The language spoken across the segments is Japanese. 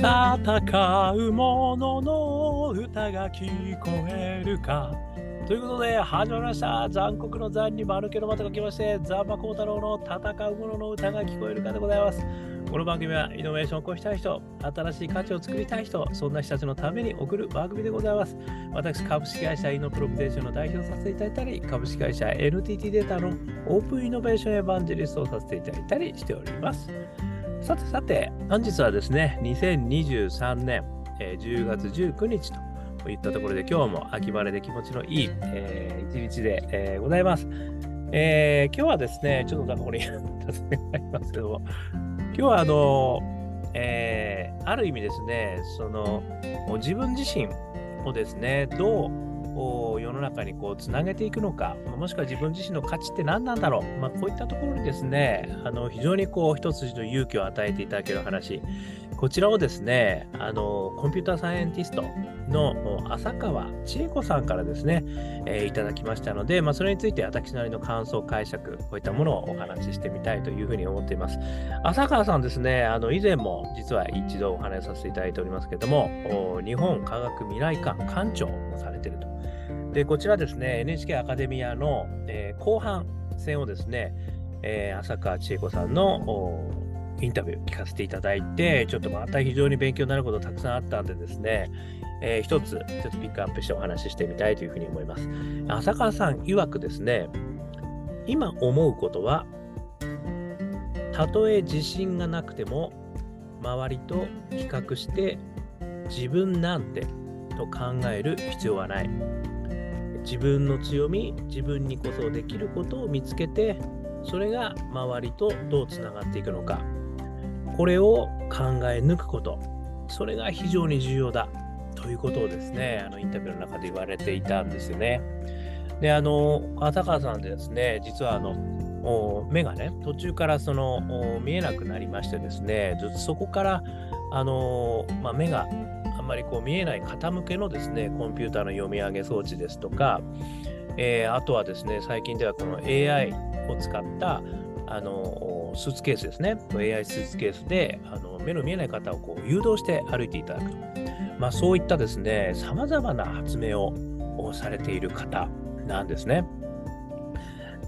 戦う者のの歌が聞こえるか。ということで、始まりました。残酷の残に丸けの股が来まして、ザンマコウタロウの戦う者のの歌が聞こえるかでございます。この番組はイノベーションを起こしたい人、新しい価値を作りたい人、そんな人たちのために送る番組でございます。私、株式会社イノプロビゼーションの代表させていただいたり、株式会社 NTT データのオープンイノベーションエヴァンジェリストをさせていただいたりしております。さてさて、本日はですね、2023年、えー、10月19日といったところで、今日も秋晴れで気持ちのいい、えー、一日で、えー、ございます。えー、今日はですね、ちょっとなんかこれ、尋ねがありますけども、今日はあの、えー、ある意味ですね、その、自分自身をですね、どうこう世の中にこうつなげていくのか、もしくは自分自身の価値って何なんだろう、まあ、こういったところにですね、あの非常にこう一筋の勇気を与えていただける話、こちらをですね、あのコンピューターサイエンティストの浅川千恵子さんからですね、えー、いただきましたので、まあ、それについて私なりの感想、解釈、こういったものをお話ししてみたいというふうに思っています。浅川さんですね、あの以前も実は一度お話しさせていただいておりますけれども、日本科学未来館館長をされていると。で、こちらですね、NHK アカデミアの、えー、後半戦をですね、えー、浅川千恵子さんのインタビュー聞かせていただいて、ちょっとまた非常に勉強になることたくさんあったんでですね、えー、一つちょっとピックアップしてお話ししてみたいというふうに思います。浅川さん曰くですね、今思うことは、たとえ自信がなくても、周りと比較して自分なんてと考える必要はない。自分の強み自分にこそできることを見つけてそれが周りとどうつながっていくのか。これを考え抜くこと。それが非常に重要だ。ということをですねあのインタビューの中で言われていたんですよね。であの浅川さんでですね実はあの目がね途中からその見えなくなりましてですねずっとそこからあの、まあ、目がまりこう見えない方向けのですね、コンピューターの読み上げ装置ですとか、えー、あとはですね、最近ではこの AI を使ったあのスーツケースですね、AI スーツケースであの目の見えない方をこう誘導して歩いていただくと。まあ、そういったですね、さまざまな発明をされている方なんですね。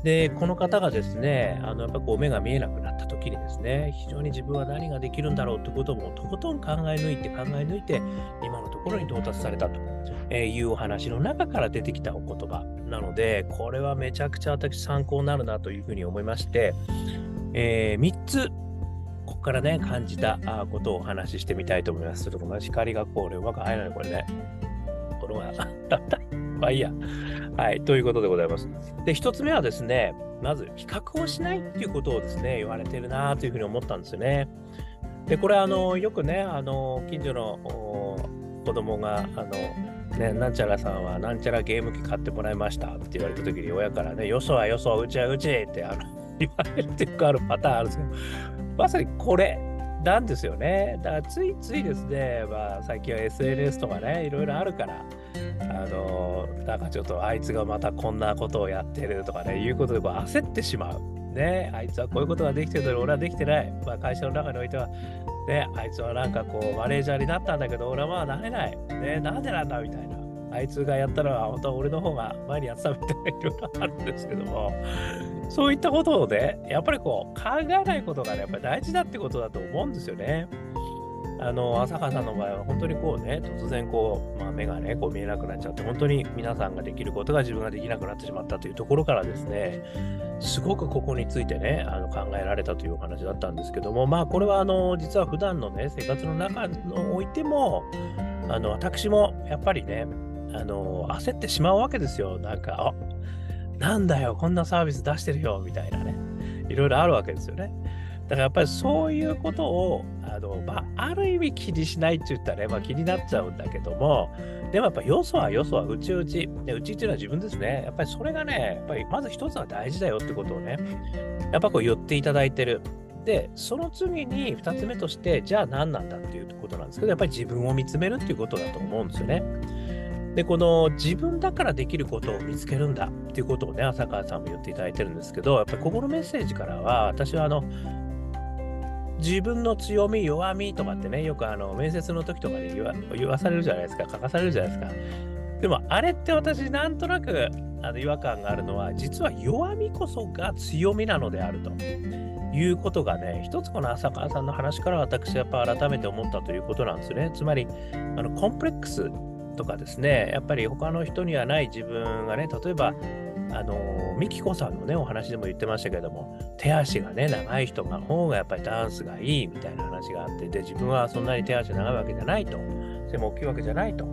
で、この方がですね、あのやっぱこう目が見えなくなった時にですね、非常に自分は何ができるんだろうということもとことん考え抜いて考え抜いて、今のところに到達されたというお話の中から出てきたお言葉なので、これはめちゃくちゃ私参考になるなというふうに思いまして、えー、3つここからね、感じたことをお話ししてみたいと思います。ちょっとこの光がこう、うまく入らない、これね。これは。まあいいや。はい、ということでございます。で、一つ目はですね、まず比較をしないっていうことをですね、言われてるなというふうに思ったんですよね。で、これあの、よくね、あの、近所の子供が、あの、ね、なんちゃらさんはなんちゃらゲーム機買ってもらいましたって言われた時に親からね、よそはよそ、うちはうちってあの言われるっていうかあるパターンあるんですけど、まさにこれなんですよね。だからついついですね、まあ最近は SNS とかね、いろいろあるから、あのなんかちょっとあいつがまたこんなことをやってるとかね、いうことでこう焦ってしまう。ね、あいつはこういうことができてるのに俺はできてない。まあ、会社の中においては、ね、あいつはなんかこうマネージャーになったんだけど、俺はまあなれない。ね、なんでなんだみたいな。あいつがやったのは本当は俺の方が前にやってたみたいないろいろあるんですけども、そういったことをね、やっぱりこう考えないことがね、やっぱり大事だってことだと思うんですよね。あの浅川さんの場合は本当にこうね突然こう、まあ、目がねこう見えなくなっちゃって本当に皆さんができることが自分ができなくなってしまったというところからですねすごくここについてねあの考えられたというお話だったんですけどもまあこれはあの実は普段のね生活の中においてもあの私もやっぱりねあの焦ってしまうわけですよなんかあなんだよこんなサービス出してるよみたいなねいろいろあるわけですよね。だからやっぱりそういうことをあの、まあ、ある意味気にしないって言ったらね、まあ、気になっちゃうんだけども、でもやっぱよそはよそはうちうち、うちっていうのは自分ですね。やっぱりそれがね、やっぱりまず一つは大事だよってことをね、やっぱこう言っていただいてる。で、その次に2つ目として、じゃあ何なんだっていうことなんですけど、やっぱり自分を見つめるっていうことだと思うんですよね。で、この自分だからできることを見つけるんだっていうことをね、浅川さんも言っていただいてるんですけど、やっぱりここのメッセージからは、私はあの、自分の強み、弱みとかってね、よくあの面接の時とかで言わ言わされるじゃないですか、書かされるじゃないですか。でも、あれって私、なんとなくあの違和感があるのは、実は弱みこそが強みなのであると。いうことがね、一つこの浅川さんの話から私やっぱ改めて思ったということなんですね。つまり、あのコンプレックスとかですね、やっぱり他の人にはない自分がね、例えば、あのミキコさんのね、お話でも言ってましたけども、手足がね、長い人が方がやっぱりダンスがいいみたいな話があって、で、自分はそんなに手足長いわけじゃないと、背も大きいわけじゃないと。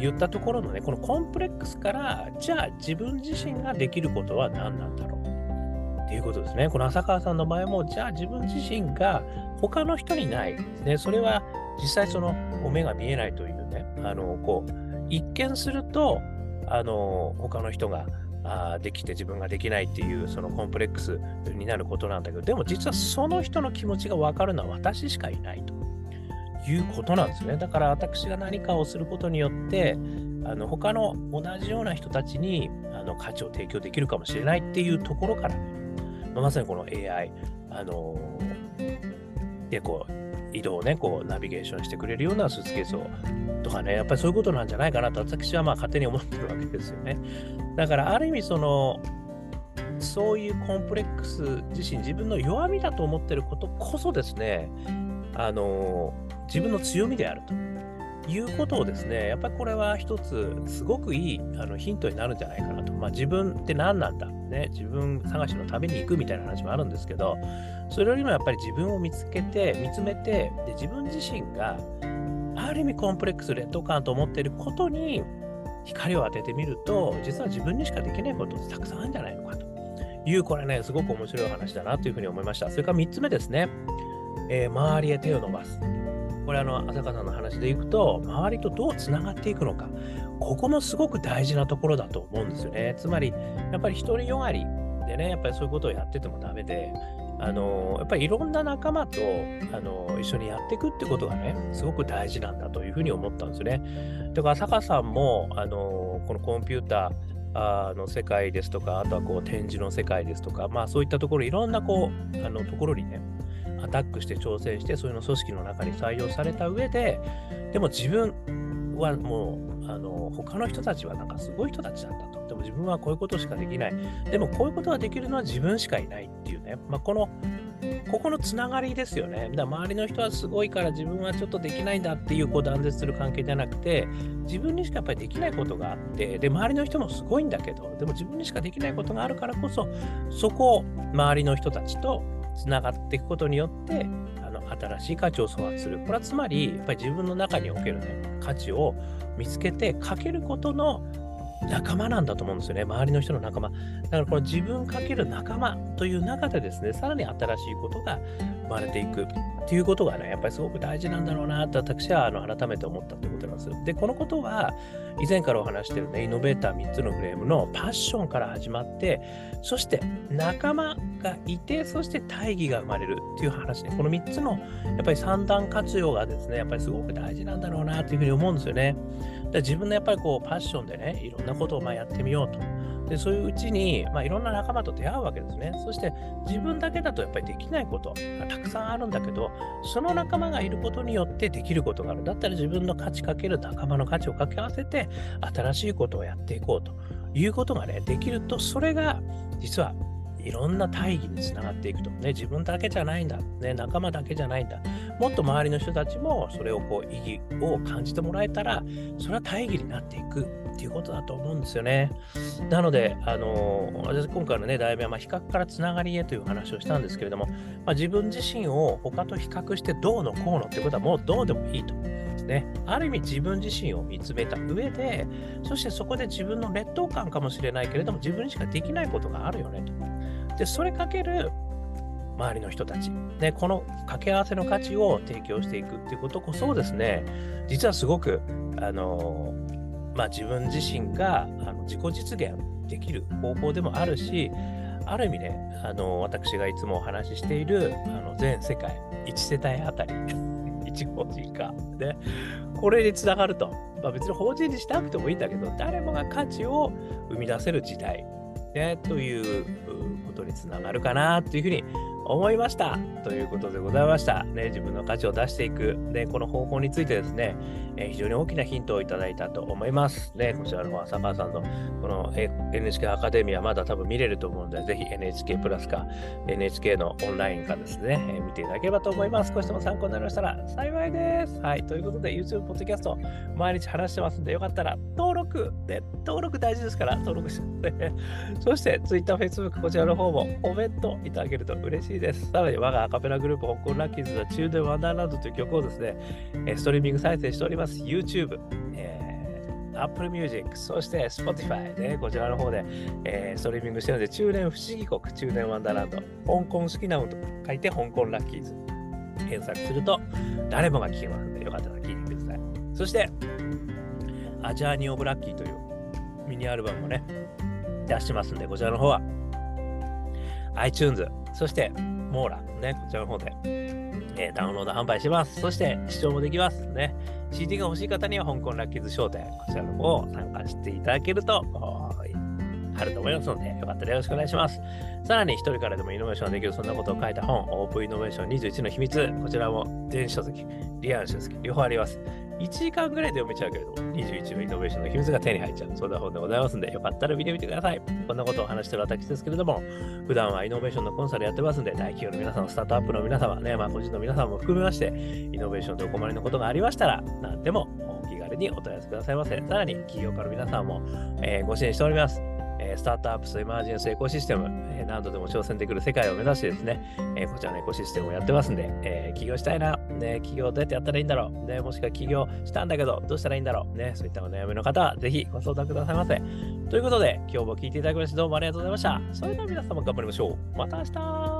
言ったところのね、このコンプレックスから、じゃあ自分自身ができることは何なんだろうっていうことですね。この浅川さんの場合も、じゃあ自分自身が他の人にない、ね、それは実際その目が見えないというね、あのこう一見するとあの他の人があできて自分ができないっていうそのコンプレックスになることなんだけどでも実はその人の気持ちが分かるのは私しかいないということなんですね。だから私が何かをすることによってあの他の同じような人たちにあの価値を提供できるかもしれないっていうところから、ね、まさにこの AI あのでこう移動をね、こうナビゲーションしてくれるようなスーツケースをとかね、やっぱりそういうことなんじゃないかなと私はまあ勝手に思ってるわけですよね。だからある意味その、そういうコンプレックス自身、自分の弱みだと思ってることこそですね、あの、自分の強みであると。いうことをですね、やっぱりこれは一つ、すごくいいあのヒントになるんじゃないかなと。まあ、自分って何なんだ、ね、自分探しのために行くみたいな話もあるんですけど、それよりもやっぱり自分を見つけて、見つめて、で自分自身がある意味コンプレックス、劣等感と思っていることに光を当ててみると、実は自分にしかできないことってたくさんあるんじゃないのかという、これね、すごく面白い話だなというふうに思いました。それから3つ目ですね、えー、周りへ手を伸ばす。これあの浅香さんの話でいくと周りとどうつながっていくのか。ここもすごく大事なところだと思うんですよね。つまりやっぱり独りよがりでねやっぱりそういうことをやっててもダメであのやっぱりいろんな仲間とあの一緒にやっていくってことがねすごく大事なんだというふうに思ったんですよね。だから坂さんもあのこのコンピューターあの世界ですとかあとはこう展示の世界ですとかまあそういったところいろんなこうあのところにねアタックして挑戦して、そういうの組織の中に採用された上で、でも自分はもう、あの他の人たちはなんかすごい人たちなんだと。でも自分はこういうことしかできない。でもこういうことができるのは自分しかいないっていうね。まあ、この、ここのつながりですよね。だ周りの人はすごいから自分はちょっとできないんだっていうこう断絶する関係じゃなくて、自分にしかやっぱりできないことがあって、で、周りの人もすごいんだけど、でも自分にしかできないことがあるからこそ、そこを周りの人たちとつながっていくことによってあの新しい価値を創発する。これはつまりやっぱり自分の中における、ね、価値を見つけてかけることの仲間なんだと思うんですよね。周りの人の仲間。だからこの自分かける仲間という中でですね、さらに新しいことが生まれていくっていうことがね、やっぱりすごく大事なんだろうなと私はあの改めて思ったということなんですよ。で、このことは以前からお話してるね、イノベーター3つのフレームのパッションから始まって、そして仲間がいて、そして大義が生まれるっていう話ね、この3つのやっぱり三段活用がですね、やっぱりすごく大事なんだろうなというふうに思うんですよね。で自分のやっぱりこうパッションでね、いろんなことをまやってみようと。でそういううちに、まあ、いろんな仲間と出会うわけですね。そして自分だけだとやっぱりできないことがたくさんあるんだけど、その仲間がいることによってできることがある。だったら自分の価値かける仲間の価値を掛け合わせて、新しいことをやっていこうということがね、できると、それが実はいろんな大義につながっていくと。ね、自分だけじゃないんだ。ね、仲間だけじゃないんだ。もっと周りの人たちもそれをこう意義を感じてもらえたら、それは大義になっていくっていうことだと思うんですよね。なので、あの私今回のね、題名は、ま比較からつながりへという話をしたんですけれども、まあ、自分自身を他と比較してどうのこうのってことはもうどうでもいいと。ね、ある意味自分自身を見つめた上で、そしてそこで自分の劣等感かもしれないけれども、自分にしかできないことがあるよねと。で、それかける周りの人たち、ね、この掛け合わせの価値を提供していくっていうことこそですね、実はすごく、あのまあ、自分自身があの自己実現できる方法でもあるし、ある意味ね、あの私がいつもお話ししているあの全世界1世帯あたり。法人化、ね、これにつながると、まあ、別に法人にしなくてもいいんだけど、誰もが価値を生み出せる時代、ね、ということにつながるかなというふうに思いました。ということでございました。ね、自分の価値を出していく、ね、この方法についてですね、えー、非常に大きなヒントをいただいたと思います。ね、こちらの方は浅川さんのこの NHK アカデミアまだ多分見れると思うので、ぜひ NHK プラスか NHK のオンラインかですね、えー、見ていただければと思います。少しでも参考になりましたら幸いです。はい、ということで YouTube、ポッドキャスト毎日話してますんで、よかったら登録、ね、登録大事ですから登録して、そして Twitter、Facebook こちらの方もコメントいただけると嬉しいです。さらに我がアカペラグループ、香港ラッキーズは中でワンダーランドという曲をですね、ストリーミング再生しております。YouTube、えー、Apple Music、そして Spotify ね、こちらの方で、えー、ストリーミングしてるので、中年不思議国、中年ワンダーランド、香港好きな運と書いて香港ラッキーズ。検索すると誰もが聞けますので、よかったら聞いてみてください。そして、アジャーニ・オブ・ラッキーというミニアルバムもね、出してますんで、こちらの方は iTunes、そしてモーラね、こちらの方で、えー、ダウンロード販売します。そして視聴もできますね。CD が欲しい方には香港ラッキーズ商店、こちらの方を参加していただけると、あると思いますので、よかったらよろしくお願いします。さらに、一人からでもイノベーションができる、そんなことを書いた本、オープンイノベーション21の秘密、こちらも電子書籍、リアル書籍、両方あります。1時間ぐらいで読めちゃうけれども、21のイノベーションの秘密が手に入っちゃう。そんな本でございますんで、よかったら見てみてください。こんなことを話してる私ですけれども、普段はイノベーションのコンサルやってますんで、大企業の皆さん、スタートアップの皆様ね、まあ個人の皆さんも含めまして、イノベーションでお困りのことがありましたら、何でもお気軽にお問い合わせくださいませ。さらに、企業家の皆さんも、えー、ご支援しております。えスタートアップスエマージェンスエコシステム、え何度でも挑戦できる世界を目指してですね、えこちらのエコシステムをやってますんで、え起業したいな、ね、起業どうやってやったらいいんだろう、ね、もしくは起業したんだけど、どうしたらいいんだろう、ね、そういったお悩みの方は、ぜひご相談くださいませ。ということで、今日も聞いていただきましてどうもありがとうございました。それでは皆様頑張りましょう。また明日